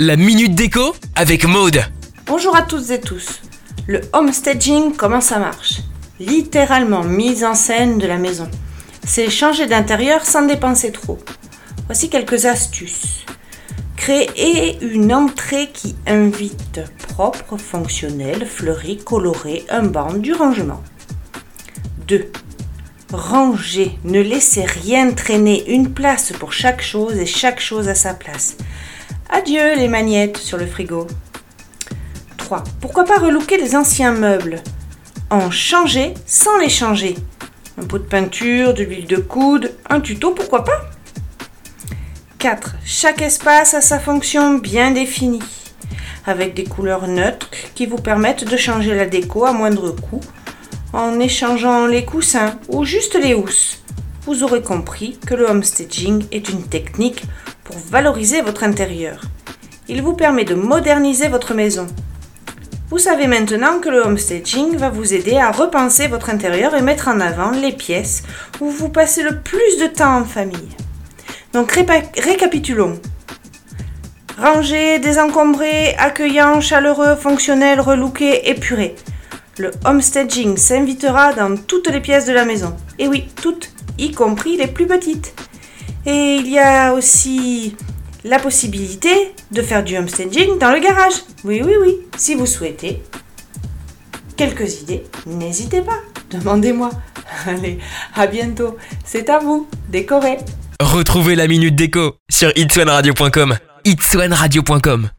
La minute déco avec Maude. Bonjour à toutes et tous. Le homestaging, comment ça marche? Littéralement mise en scène de la maison. C'est changer d'intérieur sans dépenser trop. Voici quelques astuces. Créer une entrée qui invite propre, fonctionnelle, fleurie, colorée, un banc, du rangement. 2. Ranger, ne laissez rien traîner, une place pour chaque chose et chaque chose à sa place. Adieu les magnettes sur le frigo. 3. Pourquoi pas relooker les anciens meubles? En changer sans les changer. Un pot de peinture, de l'huile de coude, un tuto, pourquoi pas? 4. Chaque espace a sa fonction bien définie, avec des couleurs neutres qui vous permettent de changer la déco à moindre coût en échangeant les coussins ou juste les housses. Vous aurez compris que le homestaging est une technique pour valoriser votre intérieur. Il vous permet de moderniser votre maison. Vous savez maintenant que le homestaging va vous aider à repenser votre intérieur et mettre en avant les pièces où vous passez le plus de temps en famille. Donc récapitulons. Rangé, désencombré, accueillant, chaleureux, fonctionnel, relooké, épuré. Le homestaging s'invitera dans toutes les pièces de la maison. Et oui, toutes, y compris les plus petites. Et il y a aussi la possibilité de faire du homestaging dans le garage. Oui, oui, oui, si vous souhaitez. Quelques idées, n'hésitez pas, demandez-moi. Allez, à bientôt. C'est à vous, décorez. Retrouvez la minute déco sur itswanradio.com. itswanradio.com